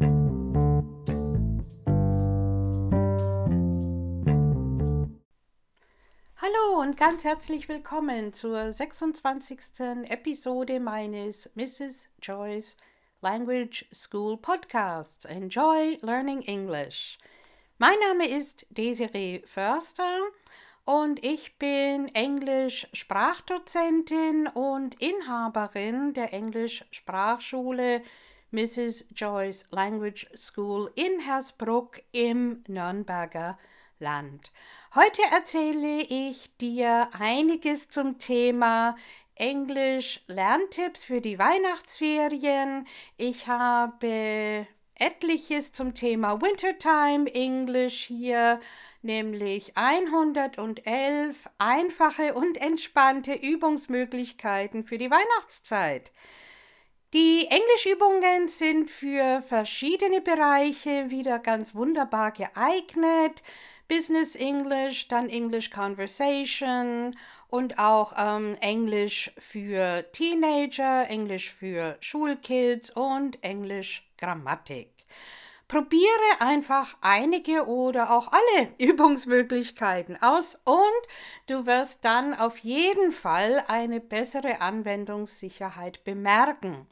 Hallo und ganz herzlich willkommen zur 26. Episode meines Mrs. Joyce Language School Podcasts. Enjoy Learning English. Mein Name ist Desiree Förster und ich bin Englisch-Sprachdozentin und Inhaberin der Englisch-Sprachschule Mrs. Joyce Language School in Hersbruck im Nürnberger Land. Heute erzähle ich dir einiges zum Thema Englisch Lerntipps für die Weihnachtsferien. Ich habe etliches zum Thema Wintertime English hier, nämlich 111 einfache und entspannte Übungsmöglichkeiten für die Weihnachtszeit. Die Englischübungen sind für verschiedene Bereiche wieder ganz wunderbar geeignet. Business English, dann English Conversation und auch ähm, Englisch für Teenager, Englisch für Schulkids und Englisch Grammatik. Probiere einfach einige oder auch alle Übungsmöglichkeiten aus und du wirst dann auf jeden Fall eine bessere Anwendungssicherheit bemerken.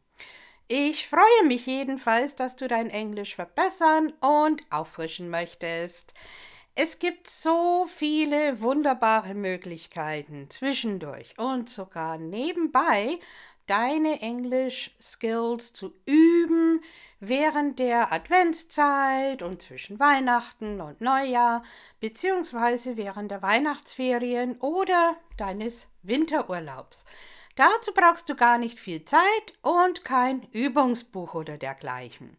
Ich freue mich jedenfalls, dass du dein Englisch verbessern und auffrischen möchtest. Es gibt so viele wunderbare Möglichkeiten zwischendurch und sogar nebenbei deine Englisch-Skills zu üben während der Adventszeit und zwischen Weihnachten und Neujahr, beziehungsweise während der Weihnachtsferien oder deines Winterurlaubs. Dazu brauchst du gar nicht viel Zeit und kein Übungsbuch oder dergleichen.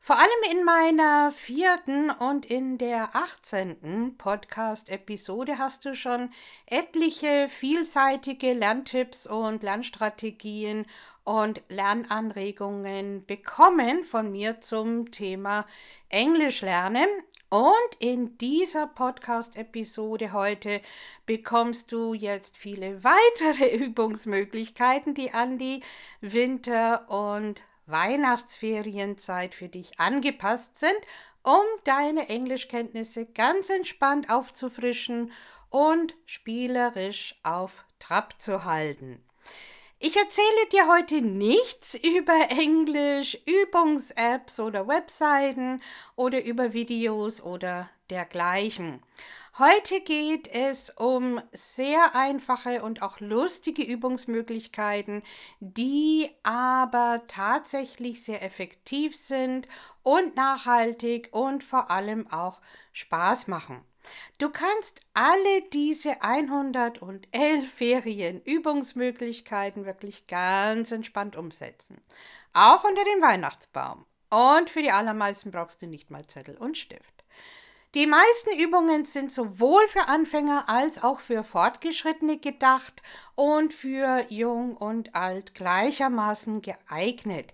Vor allem in meiner vierten und in der achtzehnten Podcast-Episode hast du schon etliche vielseitige Lerntipps und Lernstrategien und Lernanregungen bekommen von mir zum Thema Englisch lernen. Und in dieser Podcast-Episode heute bekommst du jetzt viele weitere Übungsmöglichkeiten, die an die Winter- und Weihnachtsferienzeit für dich angepasst sind, um deine Englischkenntnisse ganz entspannt aufzufrischen und spielerisch auf Trab zu halten. Ich erzähle dir heute nichts über Englisch, Übungs-Apps oder Webseiten oder über Videos oder dergleichen. Heute geht es um sehr einfache und auch lustige Übungsmöglichkeiten, die aber tatsächlich sehr effektiv sind und nachhaltig und vor allem auch Spaß machen. Du kannst alle diese 111 Ferienübungsmöglichkeiten wirklich ganz entspannt umsetzen. Auch unter dem Weihnachtsbaum. Und für die allermeisten brauchst du nicht mal Zettel und Stift. Die meisten Übungen sind sowohl für Anfänger als auch für Fortgeschrittene gedacht und für Jung und Alt gleichermaßen geeignet.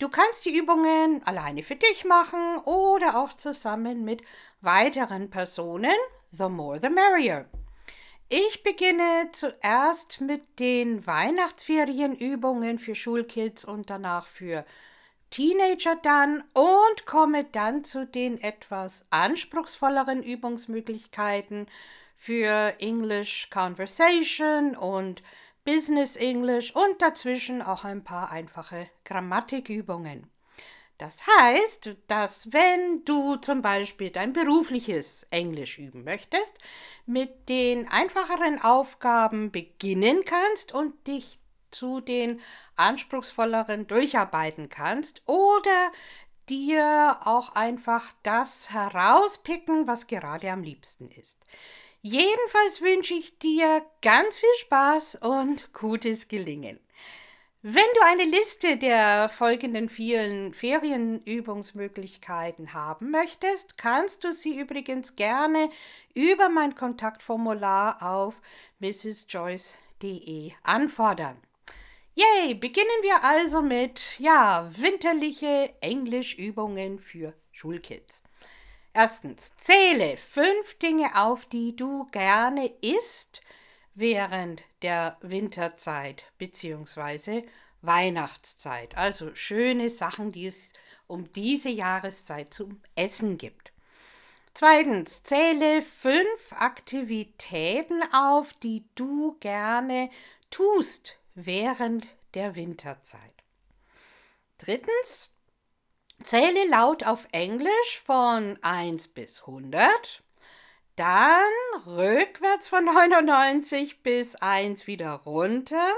Du kannst die Übungen alleine für dich machen oder auch zusammen mit weiteren Personen. The more the merrier. Ich beginne zuerst mit den Weihnachtsferienübungen für Schulkids und danach für Teenager dann und komme dann zu den etwas anspruchsvolleren Übungsmöglichkeiten für English Conversation und Business English und dazwischen auch ein paar einfache Grammatikübungen. Das heißt, dass wenn du zum Beispiel dein berufliches Englisch üben möchtest, mit den einfacheren Aufgaben beginnen kannst und dich zu den anspruchsvolleren durcharbeiten kannst oder dir auch einfach das herauspicken, was gerade am liebsten ist. Jedenfalls wünsche ich dir ganz viel Spaß und gutes Gelingen. Wenn du eine Liste der folgenden vielen Ferienübungsmöglichkeiten haben möchtest, kannst du sie übrigens gerne über mein Kontaktformular auf mrsjoyce.de anfordern. Yay, beginnen wir also mit, ja, winterliche Englischübungen für Schulkids. Erstens, zähle fünf Dinge auf, die du gerne isst während der Winterzeit bzw. Weihnachtszeit. Also schöne Sachen, die es um diese Jahreszeit zum Essen gibt. Zweitens, zähle fünf Aktivitäten auf, die du gerne tust während der Winterzeit. Drittens, zähle laut auf Englisch von 1 bis 100. Dann rückwärts von 99 bis 1 wieder runter.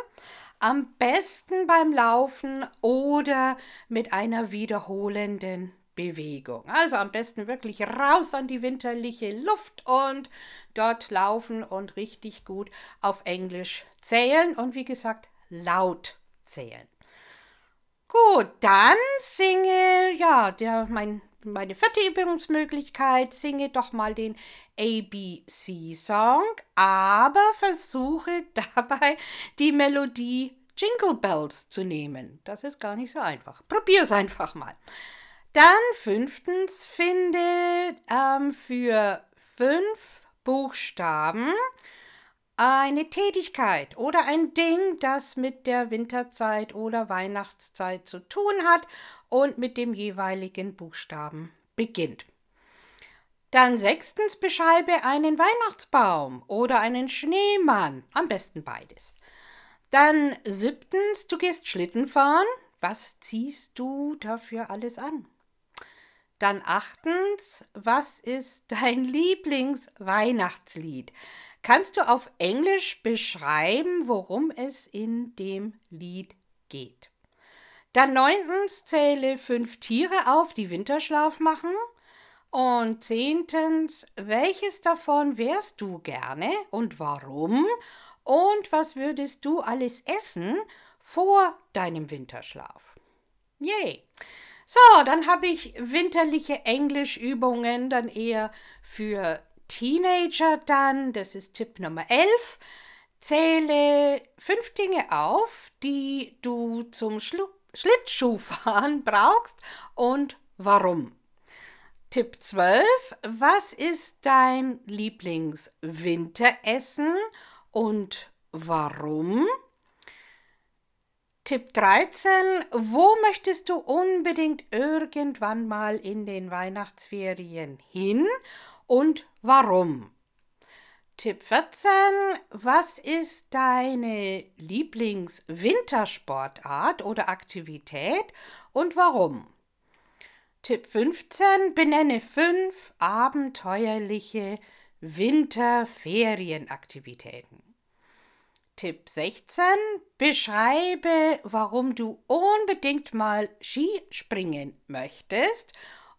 Am besten beim Laufen oder mit einer wiederholenden Bewegung. Also am besten wirklich raus an die winterliche Luft und dort laufen und richtig gut auf Englisch zählen und wie gesagt laut zählen. Gut, dann singe, ja, der, mein, meine vierte Übungsmöglichkeit, singe doch mal den ABC-Song, aber versuche dabei die Melodie Jingle Bells zu nehmen. Das ist gar nicht so einfach. Probier es einfach mal. Dann fünftens, finde ähm, für fünf Buchstaben eine Tätigkeit oder ein Ding, das mit der Winterzeit oder Weihnachtszeit zu tun hat und mit dem jeweiligen Buchstaben beginnt. Dann sechstens beschreibe einen Weihnachtsbaum oder einen Schneemann, am besten beides. Dann siebtens, du gehst Schlitten fahren. Was ziehst du dafür alles an? Dann achtens, was ist dein Lieblingsweihnachtslied? Kannst du auf Englisch beschreiben, worum es in dem Lied geht? Dann neuntens, zähle fünf Tiere auf, die Winterschlaf machen. Und zehntens, welches davon wärst du gerne und warum? Und was würdest du alles essen vor deinem Winterschlaf? Yay! So, dann habe ich winterliche Englischübungen, dann eher für Teenager dann. Das ist Tipp Nummer 11. Zähle fünf Dinge auf, die du zum Schlu Schlittschuhfahren brauchst und warum. Tipp 12. Was ist dein Lieblingswinteressen und warum? Tipp 13. Wo möchtest du unbedingt irgendwann mal in den Weihnachtsferien hin und warum? Tipp 14. Was ist deine Lieblingswintersportart oder Aktivität und warum? Tipp 15. Benenne fünf abenteuerliche Winterferienaktivitäten. Tipp 16. Beschreibe, warum du unbedingt mal Skispringen möchtest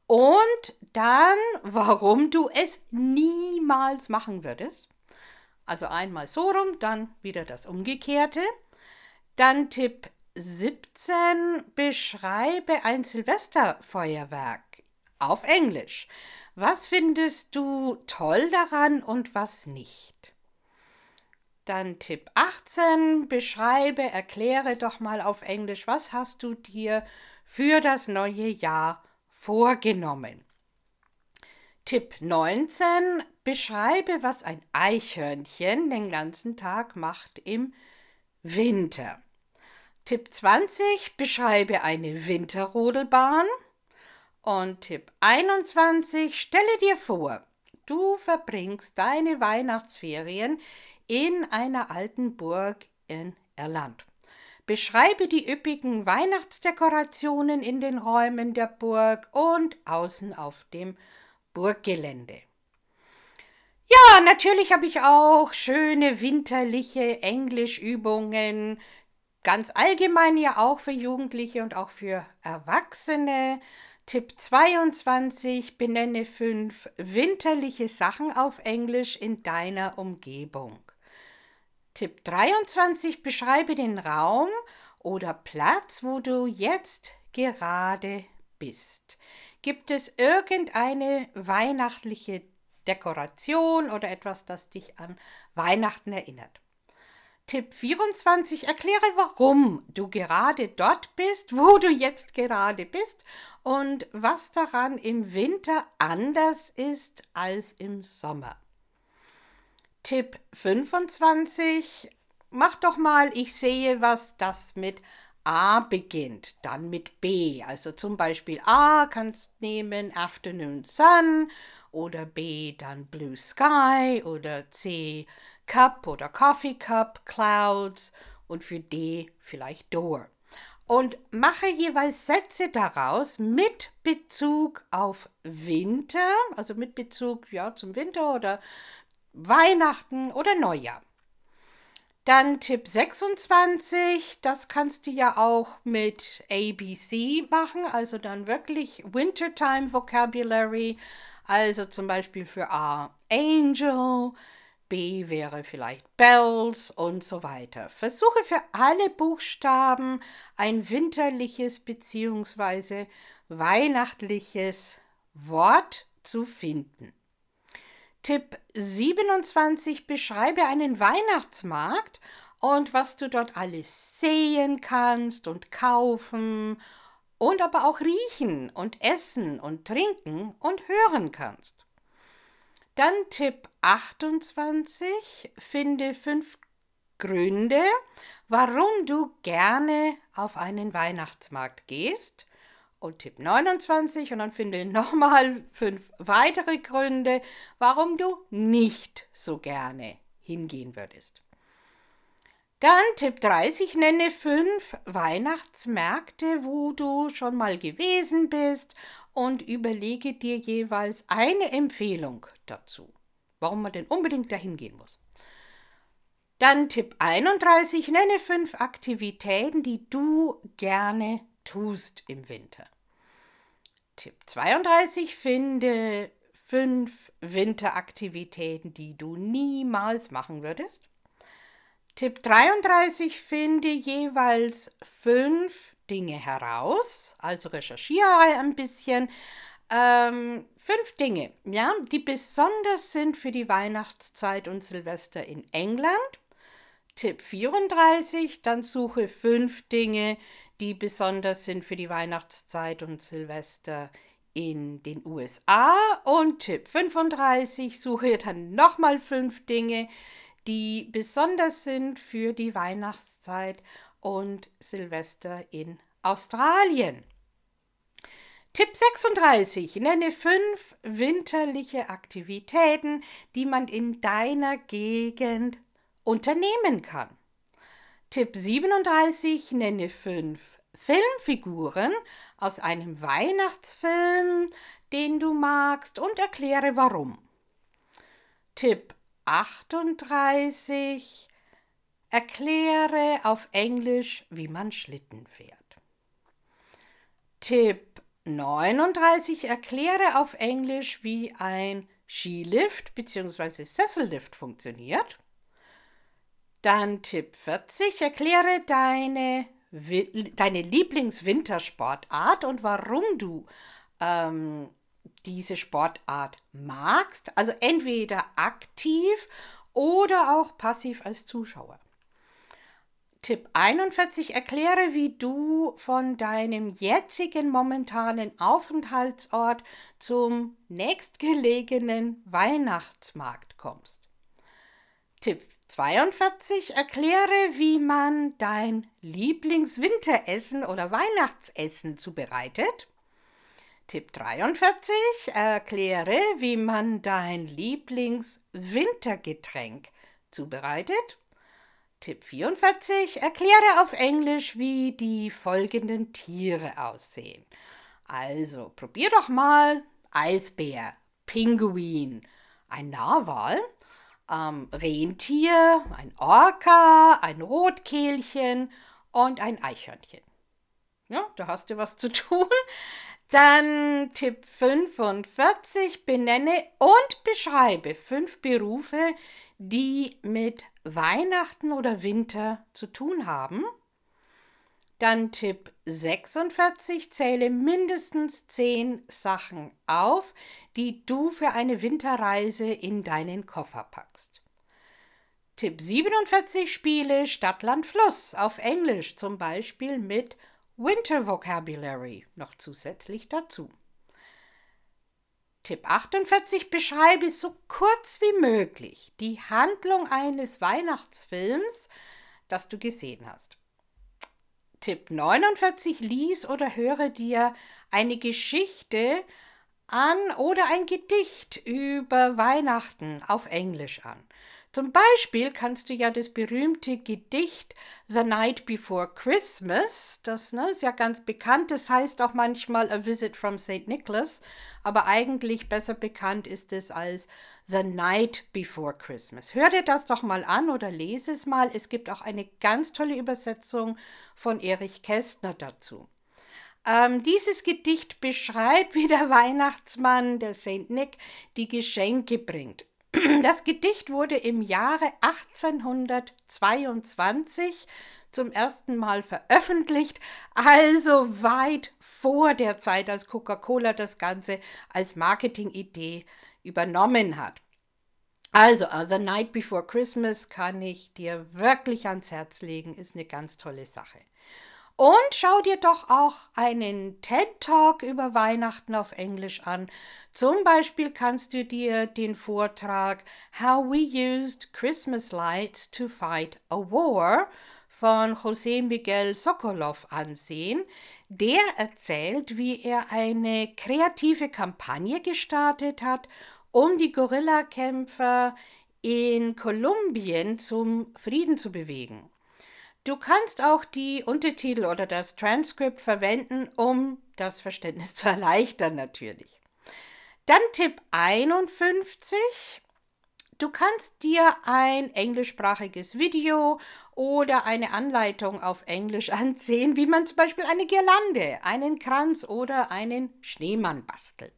und dann, warum du es niemals machen würdest. Also einmal so rum, dann wieder das Umgekehrte. Dann Tipp 17. Beschreibe ein Silvesterfeuerwerk auf Englisch. Was findest du toll daran und was nicht? Dann Tipp 18, beschreibe, erkläre doch mal auf Englisch, was hast du dir für das neue Jahr vorgenommen. Tipp 19, beschreibe, was ein Eichhörnchen den ganzen Tag macht im Winter. Tipp 20, beschreibe eine Winterrodelbahn. Und Tipp 21, stelle dir vor, du verbringst deine Weihnachtsferien in einer alten Burg in Irland. Beschreibe die üppigen Weihnachtsdekorationen in den Räumen der Burg und außen auf dem Burggelände. Ja, natürlich habe ich auch schöne winterliche Englischübungen, ganz allgemein ja auch für Jugendliche und auch für Erwachsene. Tipp 22, benenne fünf winterliche Sachen auf Englisch in deiner Umgebung. Tipp 23. Beschreibe den Raum oder Platz, wo du jetzt gerade bist. Gibt es irgendeine weihnachtliche Dekoration oder etwas, das dich an Weihnachten erinnert? Tipp 24. Erkläre, warum du gerade dort bist, wo du jetzt gerade bist und was daran im Winter anders ist als im Sommer. Tipp 25. Mach doch mal, ich sehe was, das mit A beginnt, dann mit B. Also zum Beispiel A kannst nehmen Afternoon Sun oder B dann Blue Sky oder C Cup oder Coffee Cup, Clouds und für D vielleicht Door. Und mache jeweils Sätze daraus mit Bezug auf Winter, also mit Bezug ja, zum Winter oder Weihnachten oder Neujahr. Dann Tipp 26, das kannst du ja auch mit ABC machen, also dann wirklich Wintertime Vocabulary, also zum Beispiel für A Angel, B wäre vielleicht Bells und so weiter. Versuche für alle Buchstaben ein winterliches bzw. weihnachtliches Wort zu finden. Tipp 27 beschreibe einen Weihnachtsmarkt und was du dort alles sehen kannst und kaufen und aber auch riechen und essen und trinken und hören kannst. Dann Tipp 28, finde fünf Gründe, warum du gerne auf einen Weihnachtsmarkt gehst und Tipp 29 und dann finde nochmal fünf weitere Gründe, warum du nicht so gerne hingehen würdest. Dann Tipp 30, nenne fünf Weihnachtsmärkte, wo du schon mal gewesen bist und überlege dir jeweils eine Empfehlung dazu, warum man denn unbedingt dahin gehen muss. Dann Tipp 31, nenne fünf Aktivitäten, die du gerne tust im Winter. Tipp 32, finde fünf Winteraktivitäten, die du niemals machen würdest. Tipp 33, finde jeweils fünf Dinge heraus, also recherchiere ein bisschen. Ähm, fünf Dinge, ja, die besonders sind für die Weihnachtszeit und Silvester in England. Tipp 34, dann suche fünf Dinge, die besonders sind für die Weihnachtszeit und Silvester in den USA. Und Tipp 35, suche dann nochmal fünf Dinge, die besonders sind für die Weihnachtszeit und Silvester in Australien. Tipp 36. Nenne fünf winterliche Aktivitäten, die man in deiner Gegend unternehmen kann. Tipp 37. Nenne fünf Filmfiguren aus einem Weihnachtsfilm, den du magst und erkläre warum. Tipp 38. Erkläre auf Englisch, wie man Schlitten fährt. Tipp 39. Erkläre auf Englisch, wie ein Skilift bzw. Sessellift funktioniert. Dann Tipp 40. Erkläre deine, deine Lieblingswintersportart und warum du ähm, diese Sportart magst. Also entweder aktiv oder auch passiv als Zuschauer. Tipp 41. Erkläre, wie du von deinem jetzigen momentanen Aufenthaltsort zum nächstgelegenen Weihnachtsmarkt kommst. Tipp 42. Erkläre, wie man dein Lieblingswinteressen oder Weihnachtsessen zubereitet. Tipp 43. Erkläre, wie man dein Lieblingswintergetränk zubereitet. Tipp 44. Erkläre auf Englisch, wie die folgenden Tiere aussehen. Also, probier doch mal Eisbär, Pinguin, ein Narwal, ähm, Rentier, ein Orca, ein Rotkehlchen und ein Eichhörnchen. Ja, da hast du was zu tun. Dann Tipp 45, benenne und beschreibe fünf Berufe, die mit Weihnachten oder Winter zu tun haben. Dann Tipp 46, zähle mindestens zehn Sachen auf, die du für eine Winterreise in deinen Koffer packst. Tipp 47, spiele Stadt, Land, Fluss auf Englisch, zum Beispiel mit Winter Vocabulary noch zusätzlich dazu. Tipp 48, beschreibe so kurz wie möglich die Handlung eines Weihnachtsfilms, das du gesehen hast. Tipp 49, lies oder höre dir eine Geschichte an oder ein Gedicht über Weihnachten auf Englisch an. Zum Beispiel kannst du ja das berühmte Gedicht The Night Before Christmas, das ne, ist ja ganz bekannt, das heißt auch manchmal A Visit from St. Nicholas, aber eigentlich besser bekannt ist es als The Night Before Christmas. Hör dir das doch mal an oder lese es mal. Es gibt auch eine ganz tolle Übersetzung von Erich Kästner dazu. Ähm, dieses Gedicht beschreibt, wie der Weihnachtsmann, der St. Nick, die Geschenke bringt. Das Gedicht wurde im Jahre 1822 zum ersten Mal veröffentlicht, also weit vor der Zeit, als Coca-Cola das Ganze als Marketingidee übernommen hat. Also, uh, The Night Before Christmas kann ich dir wirklich ans Herz legen, ist eine ganz tolle Sache. Und schau dir doch auch einen TED Talk über Weihnachten auf Englisch an. Zum Beispiel kannst du dir den Vortrag How We Used Christmas Lights to Fight a War von José Miguel Sokolov ansehen. Der erzählt, wie er eine kreative Kampagne gestartet hat, um die Guerillakämpfer in Kolumbien zum Frieden zu bewegen. Du kannst auch die Untertitel oder das Transkript verwenden, um das Verständnis zu erleichtern natürlich. Dann Tipp 51. Du kannst dir ein englischsprachiges Video oder eine Anleitung auf Englisch ansehen, wie man zum Beispiel eine Girlande, einen Kranz oder einen Schneemann bastelt.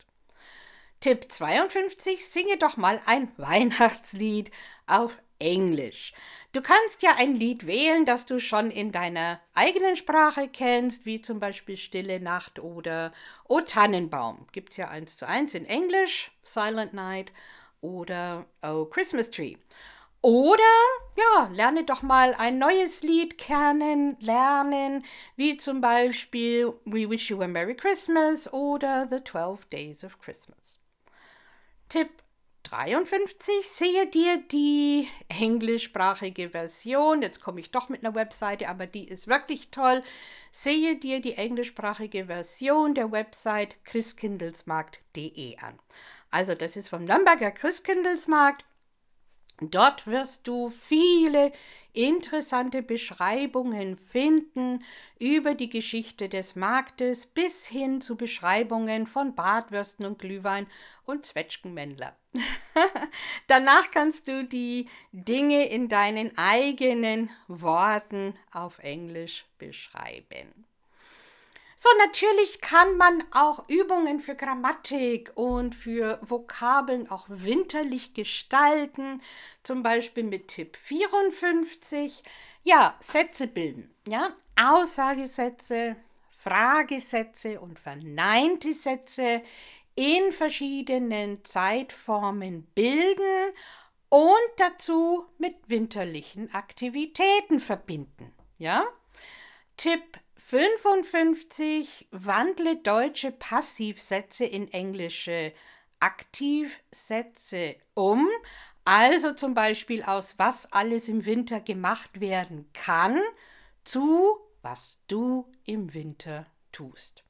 Tipp 52. Singe doch mal ein Weihnachtslied auf Englisch. Du kannst ja ein Lied wählen, das du schon in deiner eigenen Sprache kennst, wie zum Beispiel Stille Nacht oder O Tannenbaum. Gibt es ja eins zu eins in Englisch, Silent Night oder Oh Christmas Tree. Oder ja, lerne doch mal ein neues Lied kennen, lernen, wie zum Beispiel We Wish You a Merry Christmas oder The Twelve Days of Christmas. Tipp 53 sehe dir die englischsprachige Version. Jetzt komme ich doch mit einer Webseite, aber die ist wirklich toll. Sehe dir die englischsprachige Version der Website christkindlesmarkt.de an. Also das ist vom Nürnberger Christkindlesmarkt. Dort wirst du viele interessante Beschreibungen finden über die Geschichte des Marktes bis hin zu Beschreibungen von Bratwürsten und Glühwein und Zwetschgenmännler. Danach kannst du die Dinge in deinen eigenen Worten auf Englisch beschreiben. So, natürlich kann man auch Übungen für Grammatik und für Vokabeln auch winterlich gestalten, zum Beispiel mit Tipp 54. Ja, Sätze bilden, ja, Aussagesätze, Fragesätze und verneinte Sätze in verschiedenen Zeitformen bilden und dazu mit winterlichen Aktivitäten verbinden. Ja? Tipp 55 wandle deutsche Passivsätze in englische Aktivsätze um. Also zum Beispiel aus was alles im Winter gemacht werden kann zu was du im Winter tust.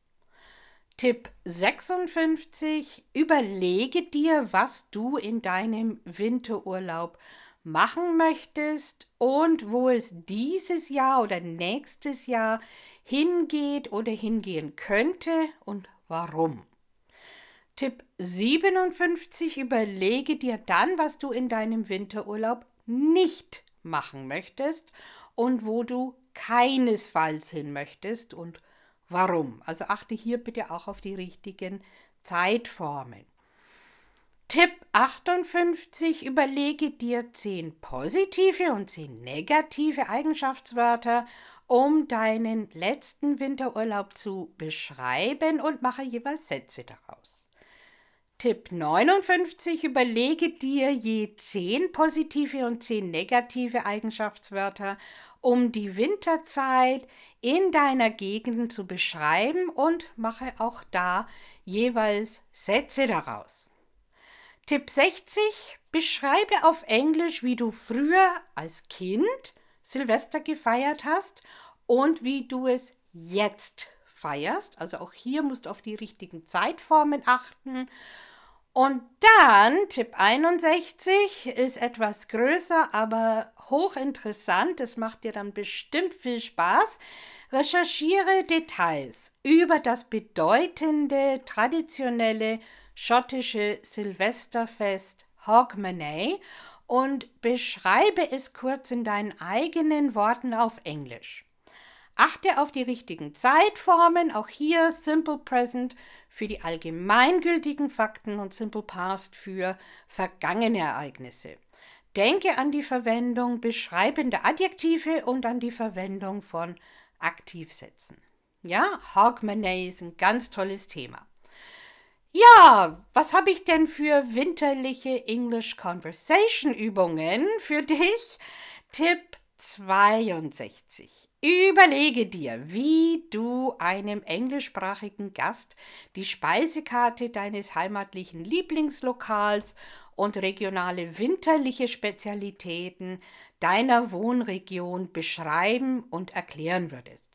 Tipp 56. Überlege dir, was du in deinem Winterurlaub machen möchtest und wo es dieses Jahr oder nächstes Jahr hingeht oder hingehen könnte und warum. Tipp 57. Überlege dir dann, was du in deinem Winterurlaub nicht machen möchtest und wo du keinesfalls hin möchtest und warum. Also achte hier bitte auch auf die richtigen Zeitformen. Tipp 58. Überlege dir 10 positive und 10 negative Eigenschaftswörter um deinen letzten Winterurlaub zu beschreiben und mache jeweils Sätze daraus. Tipp 59. Überlege dir je 10 positive und 10 negative Eigenschaftswörter, um die Winterzeit in deiner Gegend zu beschreiben und mache auch da jeweils Sätze daraus. Tipp 60. Beschreibe auf Englisch, wie du früher als Kind Silvester gefeiert hast und wie du es jetzt feierst. Also auch hier musst du auf die richtigen Zeitformen achten. Und dann Tipp 61 ist etwas größer, aber hochinteressant. Das macht dir dann bestimmt viel Spaß. Recherchiere Details über das bedeutende traditionelle schottische Silvesterfest Hogmanay und beschreibe es kurz in deinen eigenen Worten auf Englisch. Achte auf die richtigen Zeitformen, auch hier Simple Present für die allgemeingültigen Fakten und Simple Past für vergangene Ereignisse. Denke an die Verwendung beschreibender Adjektive und an die Verwendung von Aktivsätzen. Ja, Hogmanay ist ein ganz tolles Thema. Ja, was habe ich denn für winterliche English Conversation Übungen für dich? Tipp 62. Überlege dir, wie du einem englischsprachigen Gast die Speisekarte deines heimatlichen Lieblingslokals und regionale winterliche Spezialitäten deiner Wohnregion beschreiben und erklären würdest.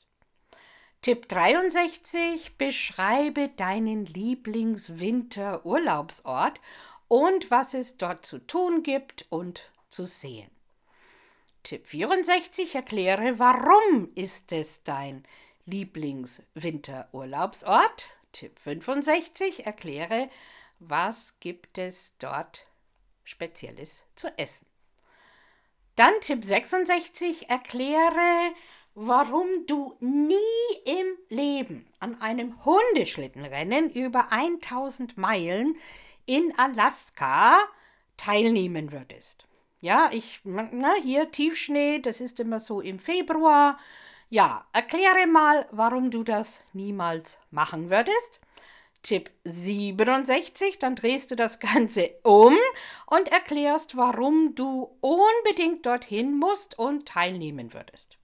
Tipp 63. Beschreibe deinen Lieblingswinterurlaubsort und was es dort zu tun gibt und zu sehen. Tipp 64 erkläre, warum ist es dein Lieblingswinterurlaubsort. Tipp 65 erkläre, was gibt es dort Spezielles zu essen. Dann Tipp 66 erkläre, warum du nie im Leben an einem Hundeschlittenrennen über 1000 Meilen in Alaska teilnehmen würdest. Ja, ich, na, hier Tiefschnee, das ist immer so im Februar. Ja, erkläre mal, warum du das niemals machen würdest. Tipp 67, dann drehst du das Ganze um und erklärst, warum du unbedingt dorthin musst und teilnehmen würdest.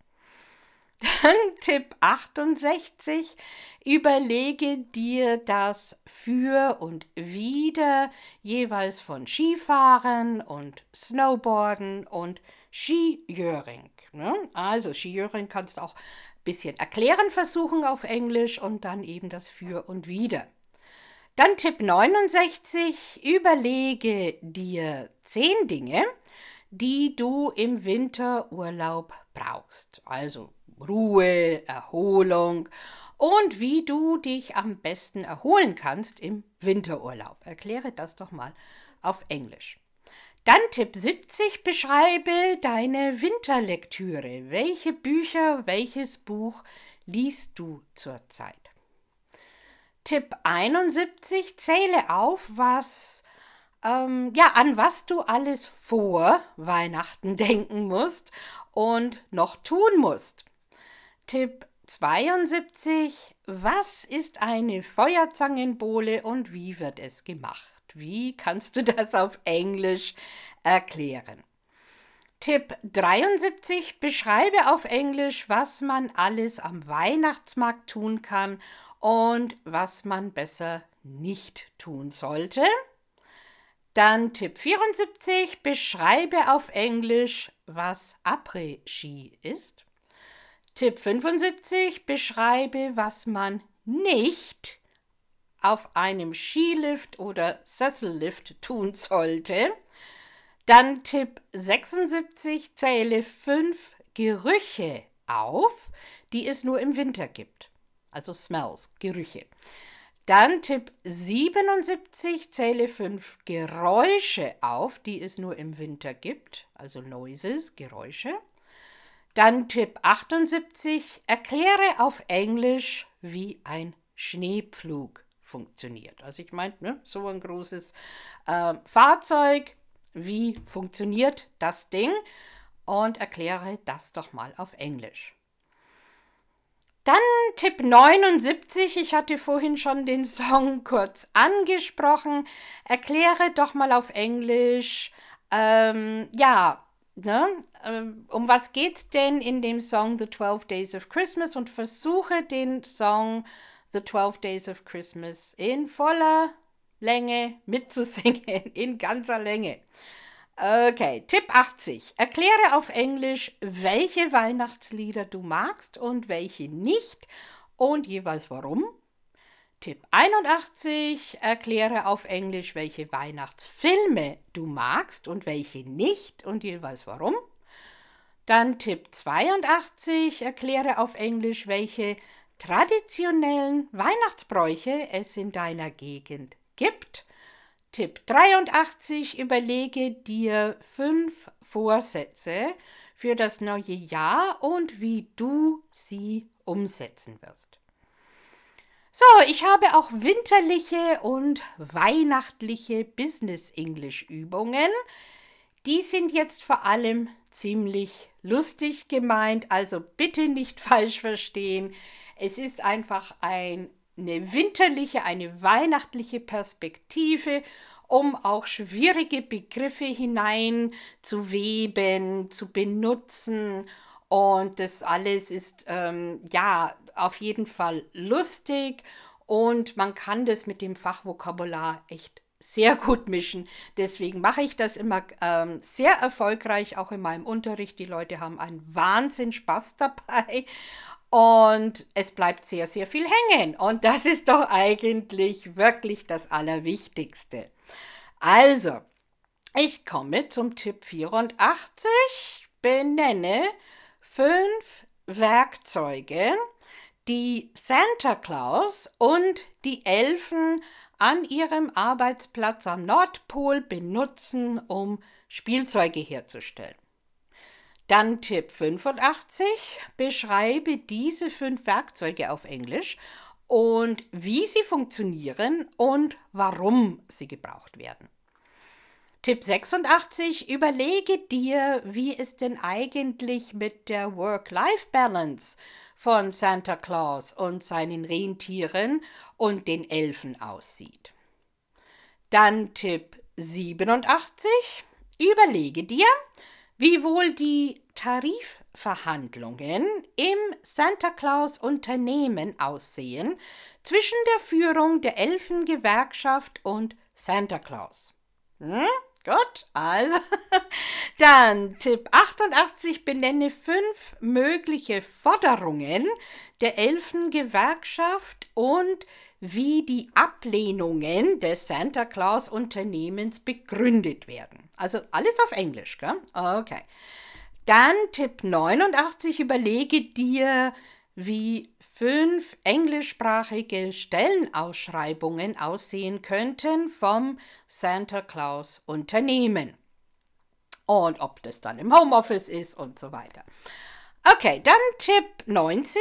Dann Tipp 68. Überlege dir das Für und Wider jeweils von Skifahren und Snowboarden und Skijöring. Ne? Also Skijöring kannst du auch ein bisschen erklären versuchen auf Englisch und dann eben das Für und Wider. Dann Tipp 69. Überlege dir zehn Dinge, die du im Winterurlaub brauchst. Also Ruhe, Erholung und wie du dich am besten erholen kannst im Winterurlaub. Erkläre das doch mal auf Englisch. Dann Tipp 70, beschreibe deine Winterlektüre. Welche Bücher, welches Buch liest du zurzeit? Tipp 71, zähle auf, was ähm, ja, an was du alles vor Weihnachten denken musst und noch tun musst. Tipp 72. Was ist eine Feuerzangenbowle und wie wird es gemacht? Wie kannst du das auf Englisch erklären? Tipp 73. Beschreibe auf Englisch, was man alles am Weihnachtsmarkt tun kann und was man besser nicht tun sollte. Dann Tipp 74. Beschreibe auf Englisch, was Après-Ski ist. Tipp 75. Beschreibe, was man nicht auf einem Skilift oder Sessellift tun sollte. Dann Tipp 76. Zähle fünf Gerüche auf, die es nur im Winter gibt. Also Smells, Gerüche. Dann Tipp 77. Zähle fünf Geräusche auf, die es nur im Winter gibt. Also Noises, Geräusche. Dann Tipp 78. Erkläre auf Englisch, wie ein Schneepflug funktioniert. Also ich meine, ne, so ein großes äh, Fahrzeug, wie funktioniert das Ding? Und erkläre das doch mal auf Englisch. Dann Tipp 79. Ich hatte vorhin schon den Song kurz angesprochen. Erkläre doch mal auf Englisch, ähm, ja, ne, ähm, um was geht's denn in dem Song The 12 Days of Christmas und versuche den Song The 12 Days of Christmas in voller Länge mitzusingen, in ganzer Länge. Okay, Tipp 80. Erkläre auf Englisch, welche Weihnachtslieder du magst und welche nicht und jeweils warum. Tipp 81. Erkläre auf Englisch, welche Weihnachtsfilme du magst und welche nicht und jeweils warum. Dann Tipp 82. Erkläre auf Englisch, welche traditionellen Weihnachtsbräuche es in deiner Gegend gibt. Tipp 83. Überlege dir fünf Vorsätze für das neue Jahr und wie du sie umsetzen wirst. So, ich habe auch winterliche und weihnachtliche Business English Übungen. Die sind jetzt vor allem ziemlich lustig gemeint, also bitte nicht falsch verstehen. Es ist einfach ein, eine winterliche, eine weihnachtliche Perspektive, um auch schwierige Begriffe hineinzuweben, zu benutzen. Und das alles ist ähm, ja auf jeden Fall lustig und man kann das mit dem Fachvokabular echt sehr gut mischen. Deswegen mache ich das immer ähm, sehr erfolgreich, auch in meinem Unterricht. Die Leute haben einen Wahnsinn Spaß dabei und es bleibt sehr, sehr viel hängen. Und das ist doch eigentlich wirklich das Allerwichtigste. Also, ich komme zum Tipp 84. Benenne fünf Werkzeuge, die Santa Claus und die Elfen an ihrem Arbeitsplatz am Nordpol benutzen, um Spielzeuge herzustellen. Dann Tipp 85. Beschreibe diese fünf Werkzeuge auf Englisch und wie sie funktionieren und warum sie gebraucht werden. Tipp 86. Überlege dir, wie es denn eigentlich mit der Work-Life-Balance von Santa Claus und seinen Rentieren und den Elfen aussieht. Dann Tipp 87. Überlege dir, wie wohl die Tarifverhandlungen im Santa Claus Unternehmen aussehen zwischen der Führung der Elfengewerkschaft und Santa Claus. Hm? Gut, also dann Tipp 88, benenne fünf mögliche Forderungen der Elfengewerkschaft und wie die Ablehnungen des Santa Claus Unternehmens begründet werden. Also alles auf Englisch, gell? Okay. Dann Tipp 89, überlege dir, wie fünf englischsprachige Stellenausschreibungen aussehen könnten vom Santa Claus Unternehmen. Und ob das dann im Homeoffice ist und so weiter. Okay, dann Tipp 90.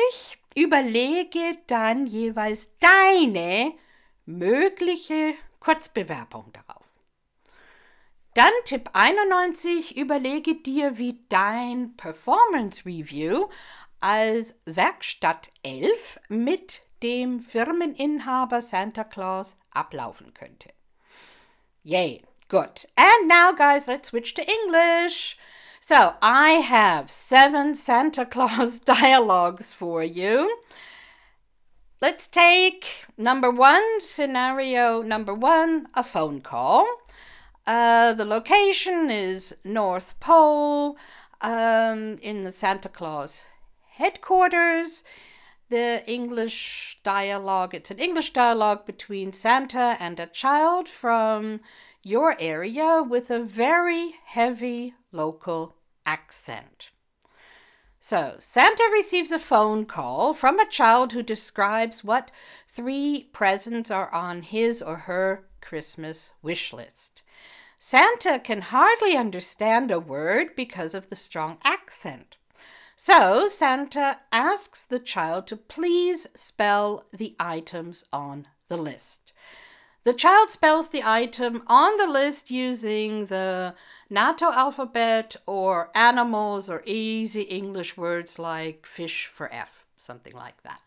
Überlege dann jeweils deine mögliche Kurzbewerbung darauf. Dann Tipp 91. Überlege dir, wie dein Performance Review als Werkstattelf mit dem Firmeninhaber Santa Claus ablaufen könnte. Yay, good. And now, guys, let's switch to English. So, I have seven Santa Claus dialogues for you. Let's take number one, scenario number one, a phone call. Uh, the location is North Pole um, in the Santa Claus headquarters. The English dialogue, it's an English dialogue between Santa and a child from your area with a very heavy local accent. So, Santa receives a phone call from a child who describes what three presents are on his or her Christmas wish list. Santa can hardly understand a word because of the strong accent. So Santa asks the child to please spell the items on the list. The child spells the item on the list using the NATO alphabet or animals or easy English words like fish for F, something like that.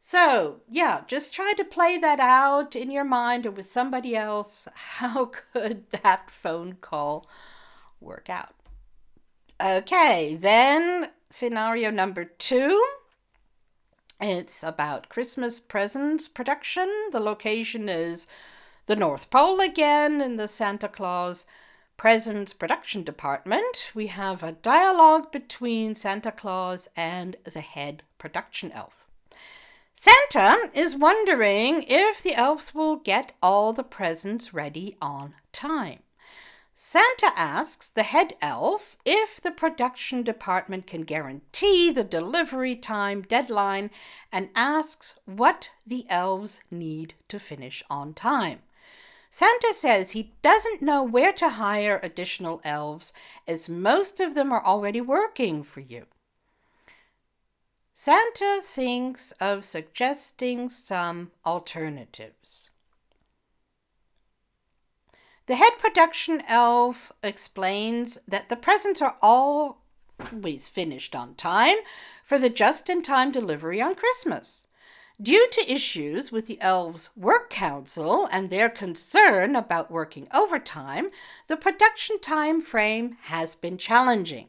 So, yeah, just try to play that out in your mind or with somebody else. How could that phone call work out? Okay, then scenario number two. It's about Christmas presents production. The location is the North Pole again in the Santa Claus presents production department, we have a dialogue between Santa Claus and the head production elf. Santa is wondering if the elves will get all the presents ready on time. Santa asks the head elf if the production department can guarantee the delivery time deadline and asks what the elves need to finish on time. Santa says he doesn't know where to hire additional elves as most of them are already working for you. Santa thinks of suggesting some alternatives. The head production elf explains that the presents are always finished on time for the just in time delivery on Christmas. Due to issues with the elves' work council and their concern about working overtime, the production time frame has been challenging.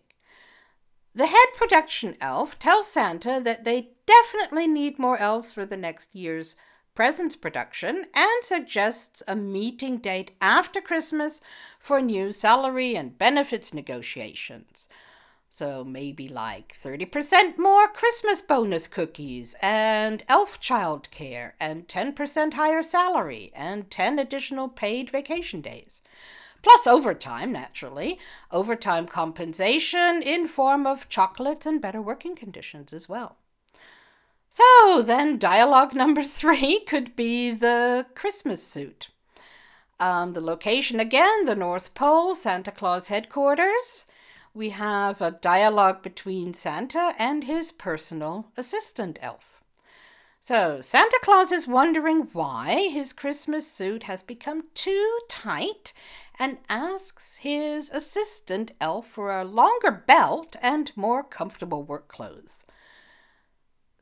The head production elf tells Santa that they definitely need more elves for the next year's presents production and suggests a meeting date after Christmas for new salary and benefits negotiations. So maybe like 30% more Christmas bonus cookies and elf childcare and 10% higher salary and 10 additional paid vacation days. Plus overtime, naturally, overtime compensation in form of chocolates and better working conditions as well. So then, dialogue number three could be the Christmas suit. Um, the location again, the North Pole, Santa Claus headquarters. We have a dialogue between Santa and his personal assistant elf. So, Santa Claus is wondering why his Christmas suit has become too tight and asks his assistant elf for a longer belt and more comfortable work clothes.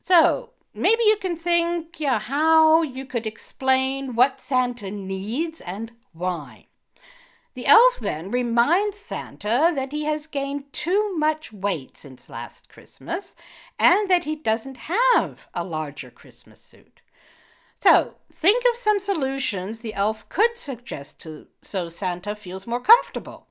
So maybe you can think yeah, how you could explain what Santa needs and why. The elf then reminds Santa that he has gained too much weight since last Christmas and that he doesn't have a larger Christmas suit. So, think of some solutions the elf could suggest to so Santa feels more comfortable.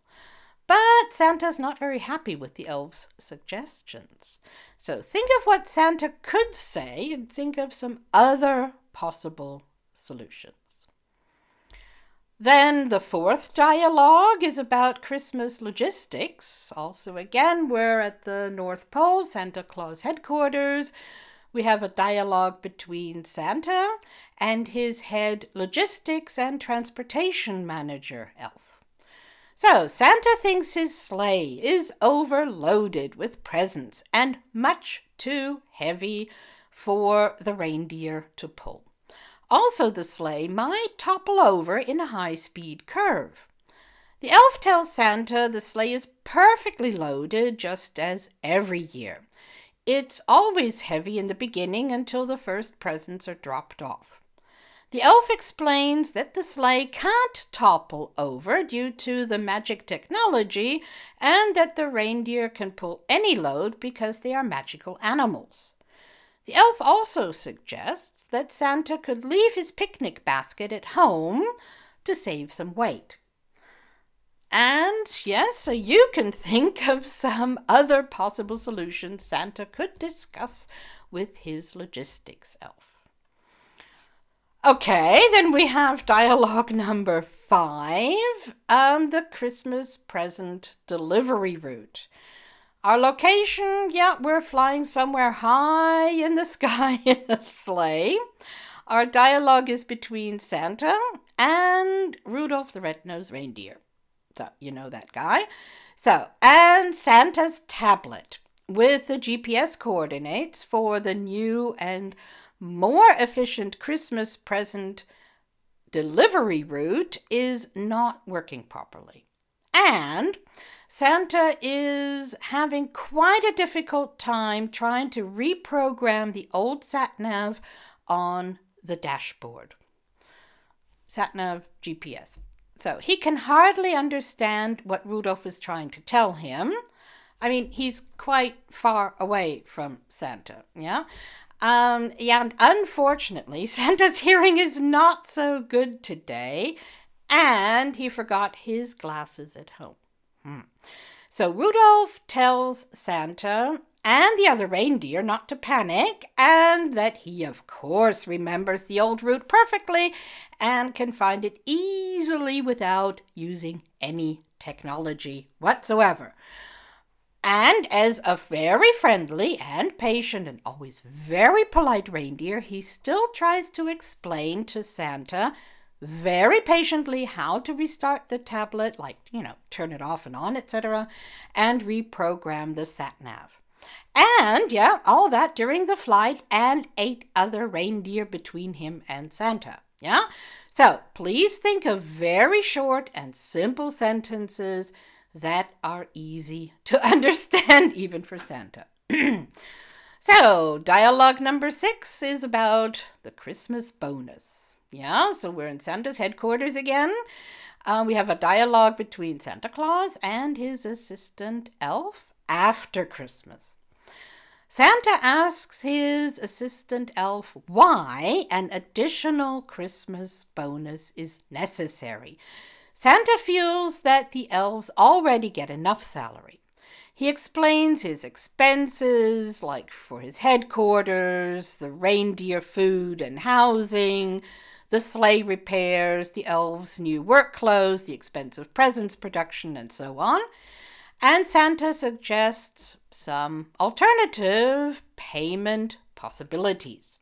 But Santa's not very happy with the elves' suggestions. So think of what Santa could say and think of some other possible solutions. Then the fourth dialogue is about Christmas logistics. Also, again, we're at the North Pole, Santa Claus headquarters. We have a dialogue between Santa and his head logistics and transportation manager, Elf. So Santa thinks his sleigh is overloaded with presents and much too heavy for the reindeer to pull. Also, the sleigh might topple over in a high speed curve. The elf tells Santa the sleigh is perfectly loaded just as every year. It's always heavy in the beginning until the first presents are dropped off. The elf explains that the sleigh can't topple over due to the magic technology and that the reindeer can pull any load because they are magical animals. The elf also suggests that Santa could leave his picnic basket at home to save some weight. And yes, so you can think of some other possible solutions Santa could discuss with his logistics elf. Okay, then we have dialogue number five um, the Christmas present delivery route. Our location, yeah, we're flying somewhere high in the sky in a sleigh. Our dialogue is between Santa and Rudolph the Red-Nosed Reindeer. So, you know that guy. So, and Santa's tablet with the GPS coordinates for the new and more efficient Christmas present delivery route is not working properly. And Santa is having quite a difficult time trying to reprogram the old sat nav on the dashboard. Sat nav GPS. So he can hardly understand what Rudolph is trying to tell him. I mean, he's quite far away from Santa, yeah? Um, yeah, unfortunately, Santa's hearing is not so good today, and he forgot his glasses at home. Hmm. So Rudolph tells Santa and the other reindeer not to panic, and that he, of course, remembers the old route perfectly and can find it easily without using any technology whatsoever. And as a very friendly and patient and always very polite reindeer, he still tries to explain to Santa very patiently how to restart the tablet, like, you know, turn it off and on, etc., and reprogram the sat nav. And, yeah, all that during the flight and eight other reindeer between him and Santa. Yeah? So please think of very short and simple sentences that are easy to understand, even for Santa. so, dialogue number six is about the Christmas bonus. Yeah, so we're in Santa's headquarters again. Uh, we have a dialogue between Santa Claus and his assistant elf after Christmas. Santa asks his assistant elf why an additional Christmas bonus is necessary. Santa feels that the elves already get enough salary. He explains his expenses, like for his headquarters, the reindeer food and housing, the sleigh repairs, the elves' new work clothes, the expensive presents production, and so on. And Santa suggests some alternative payment possibilities.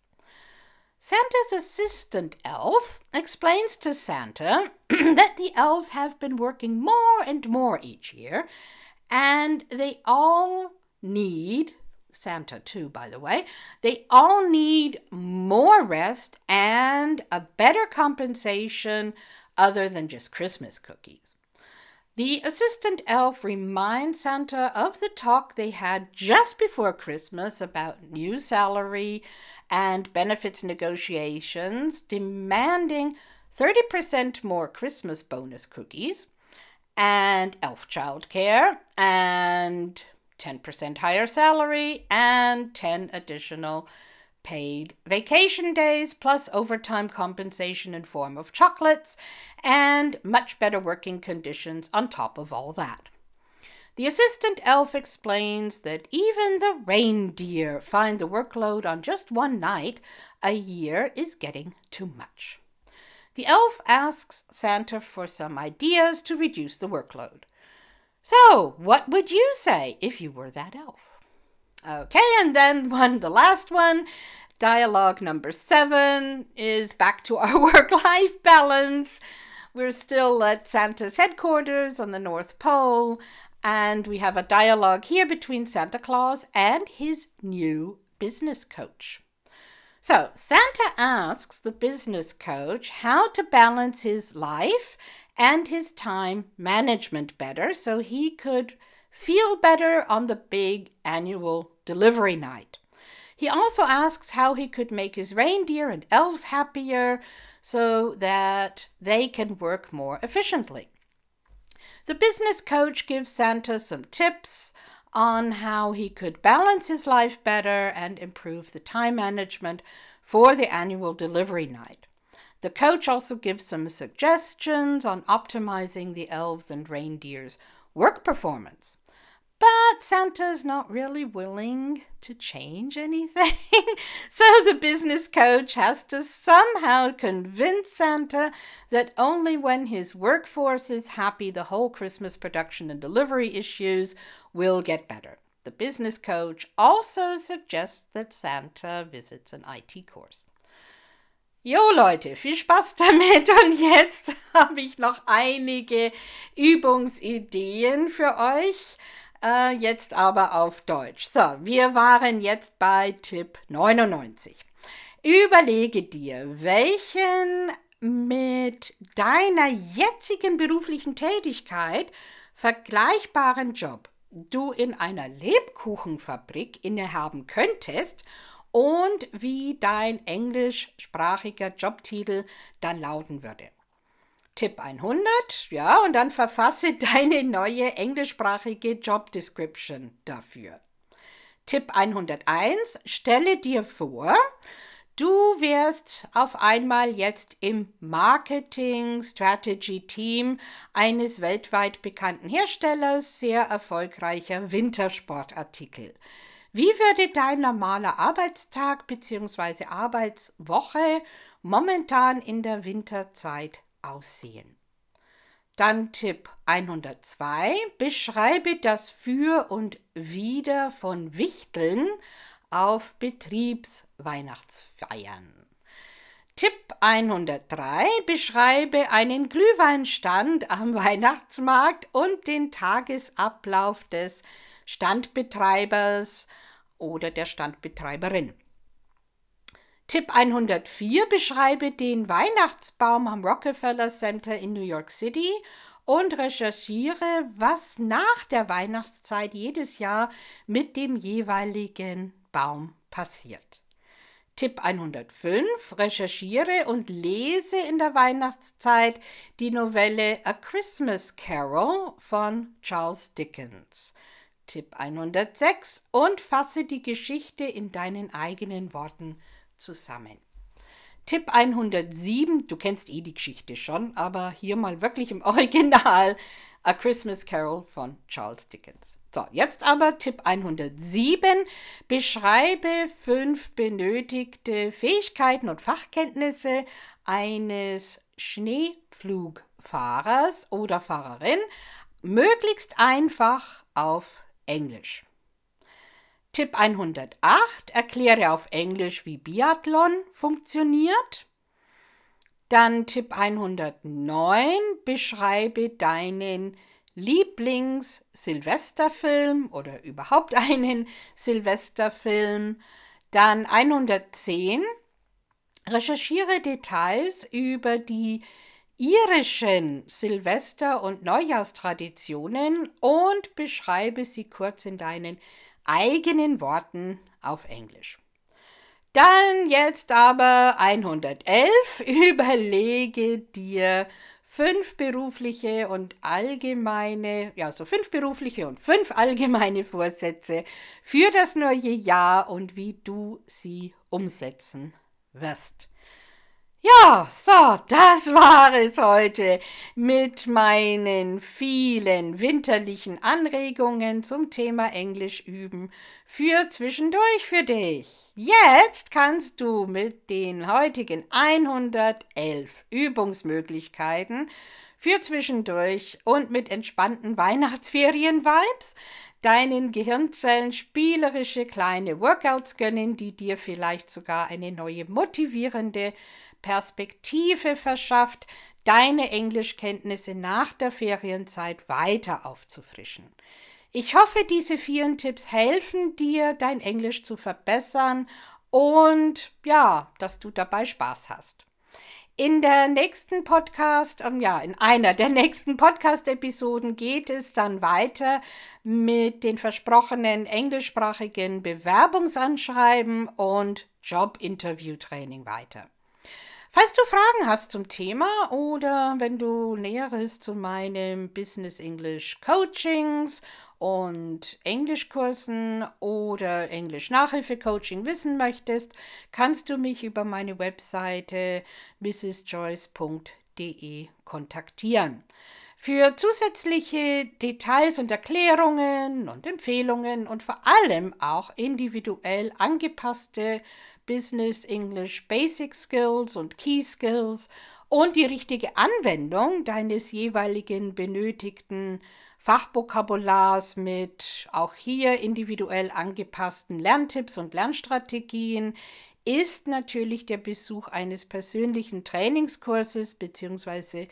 Santa's assistant elf explains to Santa that the elves have been working more and more each year, and they all need Santa, too, by the way, they all need more rest and a better compensation other than just Christmas cookies. The assistant elf reminds Santa of the talk they had just before Christmas about new salary and benefits negotiations demanding 30% more Christmas bonus cookies and elf childcare and 10% higher salary and 10 additional paid vacation days plus overtime compensation in form of chocolates and much better working conditions on top of all that. The assistant elf explains that even the reindeer find the workload on just one night a year is getting too much. The elf asks Santa for some ideas to reduce the workload. So, what would you say if you were that elf? Okay, and then one, the last one, dialogue number seven is back to our work life balance. We're still at Santa's headquarters on the North Pole, and we have a dialogue here between Santa Claus and his new business coach. So, Santa asks the business coach how to balance his life and his time management better so he could feel better on the big annual delivery night. He also asks how he could make his reindeer and elves happier so that they can work more efficiently. The business coach gives Santa some tips on how he could balance his life better and improve the time management for the annual delivery night. The coach also gives some suggestions on optimizing the elves and reindeers' work performance. But Santa's not really willing to change anything. so the business coach has to somehow convince Santa that only when his workforce is happy, the whole Christmas production and delivery issues will get better. The business coach also suggests that Santa visits an IT course. Jo Leute, viel Spaß damit und jetzt habe ich noch einige Übungsideen für euch. Äh, jetzt aber auf Deutsch. So, wir waren jetzt bei Tipp 99. Überlege dir, welchen mit deiner jetzigen beruflichen Tätigkeit vergleichbaren Job du in einer Lebkuchenfabrik innehaben könntest und wie dein englischsprachiger Jobtitel dann lauten würde. Tipp 100, ja, und dann verfasse deine neue englischsprachige Job Description dafür. Tipp 101, stelle dir vor, Du wirst auf einmal jetzt im Marketing Strategy Team eines weltweit bekannten Herstellers sehr erfolgreicher Wintersportartikel. Wie würde dein normaler Arbeitstag bzw. Arbeitswoche momentan in der Winterzeit aussehen? Dann Tipp 102. Beschreibe das Für und Wider von Wichteln auf Betriebsweihnachtsfeiern. Tipp 103. Beschreibe einen Glühweinstand am Weihnachtsmarkt und den Tagesablauf des Standbetreibers oder der Standbetreiberin. Tipp 104 beschreibe den Weihnachtsbaum am Rockefeller Center in New York City und recherchiere, was nach der Weihnachtszeit jedes Jahr mit dem jeweiligen Baum passiert. Tipp 105. Recherchiere und lese in der Weihnachtszeit die Novelle A Christmas Carol von Charles Dickens. Tipp 106. Und fasse die Geschichte in deinen eigenen Worten zusammen. Tipp 107, du kennst eh die Geschichte schon, aber hier mal wirklich im Original A Christmas Carol von Charles Dickens. So, jetzt aber Tipp 107. Beschreibe fünf benötigte Fähigkeiten und Fachkenntnisse eines Schneepflugfahrers oder Fahrerin, möglichst einfach auf Englisch. Tipp 108. Erkläre auf Englisch, wie Biathlon funktioniert. Dann Tipp 109. Beschreibe deinen Lieblings-Silvesterfilm oder überhaupt einen Silvesterfilm. Dann 110. Recherchiere Details über die irischen Silvester- und Neujahrstraditionen und beschreibe sie kurz in deinen eigenen Worten auf Englisch. Dann jetzt aber 111. Überlege dir fünf berufliche und allgemeine, ja, so fünf berufliche und fünf allgemeine Vorsätze für das neue Jahr und wie du sie umsetzen wirst. Ja, so, das war es heute mit meinen vielen winterlichen Anregungen zum Thema Englisch üben für zwischendurch für dich. Jetzt kannst du mit den heutigen 111 Übungsmöglichkeiten für zwischendurch und mit entspannten Weihnachtsferien-Vibes deinen Gehirnzellen spielerische kleine Workouts gönnen, die dir vielleicht sogar eine neue motivierende Perspektive verschafft, deine Englischkenntnisse nach der Ferienzeit weiter aufzufrischen. Ich hoffe, diese vier Tipps helfen dir, dein Englisch zu verbessern und ja, dass du dabei Spaß hast. In der nächsten Podcast, ähm, ja, in einer der nächsten Podcast-Episoden geht es dann weiter mit den versprochenen englischsprachigen Bewerbungsanschreiben und Job-Interview-Training weiter. Falls du Fragen hast zum Thema oder wenn du Näheres zu meinem Business English Coachings und Englischkursen oder Englisch Nachhilfe Coaching wissen möchtest, kannst du mich über meine Webseite mrsjoyce.de kontaktieren. Für zusätzliche Details und Erklärungen und Empfehlungen und vor allem auch individuell angepasste Business English Basic Skills und Key Skills und die richtige Anwendung deines jeweiligen benötigten Fachvokabulars mit auch hier individuell angepassten Lerntipps und Lernstrategien ist natürlich der Besuch eines persönlichen Trainingskurses bzw.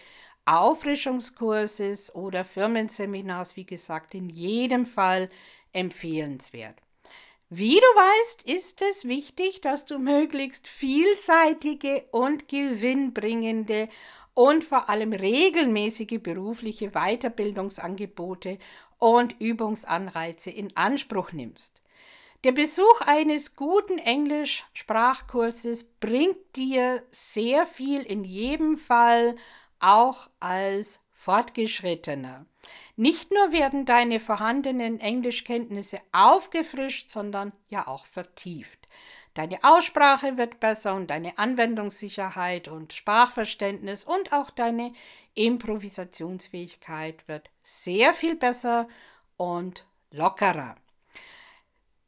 Auffrischungskurses oder Firmenseminars, wie gesagt, in jedem Fall empfehlenswert. Wie du weißt, ist es wichtig, dass du möglichst vielseitige und gewinnbringende und vor allem regelmäßige berufliche Weiterbildungsangebote und Übungsanreize in Anspruch nimmst. Der Besuch eines guten Englisch-Sprachkurses bringt dir sehr viel in jedem Fall, auch als Fortgeschrittener. Nicht nur werden deine vorhandenen Englischkenntnisse aufgefrischt, sondern ja auch vertieft. Deine Aussprache wird besser und deine Anwendungssicherheit und Sprachverständnis und auch deine Improvisationsfähigkeit wird sehr viel besser und lockerer.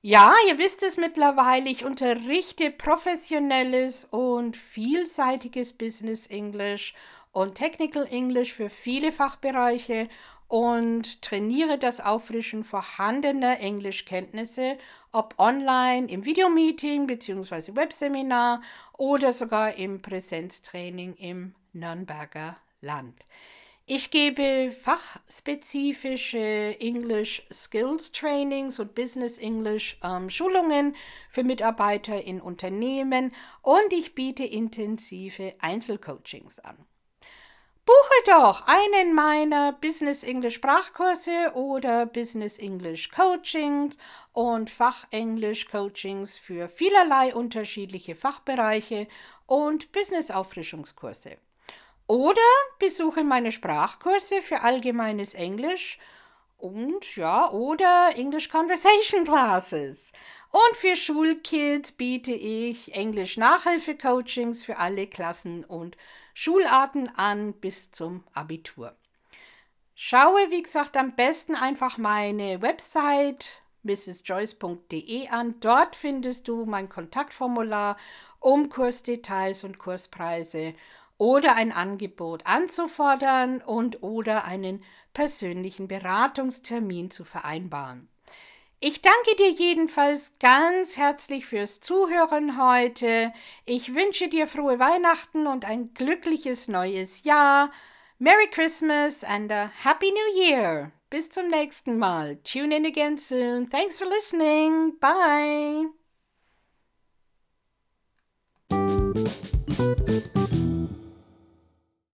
Ja, ihr wisst es mittlerweile, ich unterrichte professionelles und vielseitiges Business English und Technical English für viele Fachbereiche und trainiere das Auffrischen vorhandener Englischkenntnisse, ob online im Videomeeting bzw. Webseminar oder sogar im Präsenztraining im Nürnberger Land. Ich gebe fachspezifische English Skills Trainings und Business English ähm, Schulungen für Mitarbeiter in Unternehmen und ich biete intensive Einzelcoachings an. Buche doch einen meiner Business English Sprachkurse oder Business English Coachings und Fachenglisch Coachings für vielerlei unterschiedliche Fachbereiche und Business Auffrischungskurse. Oder besuche meine Sprachkurse für allgemeines Englisch und ja, oder English Conversation Classes. Und für Schulkids biete ich Englisch Nachhilfe-Coachings für alle Klassen und Schularten an bis zum Abitur. Schaue, wie gesagt, am besten einfach meine Website mrsjoyce.de an. Dort findest du mein Kontaktformular um Kursdetails und Kurspreise oder ein Angebot anzufordern und oder einen persönlichen Beratungstermin zu vereinbaren. Ich danke dir jedenfalls ganz herzlich fürs Zuhören heute. Ich wünsche dir frohe Weihnachten und ein glückliches neues Jahr. Merry Christmas and a Happy New Year. Bis zum nächsten Mal. Tune in again soon. Thanks for listening. Bye.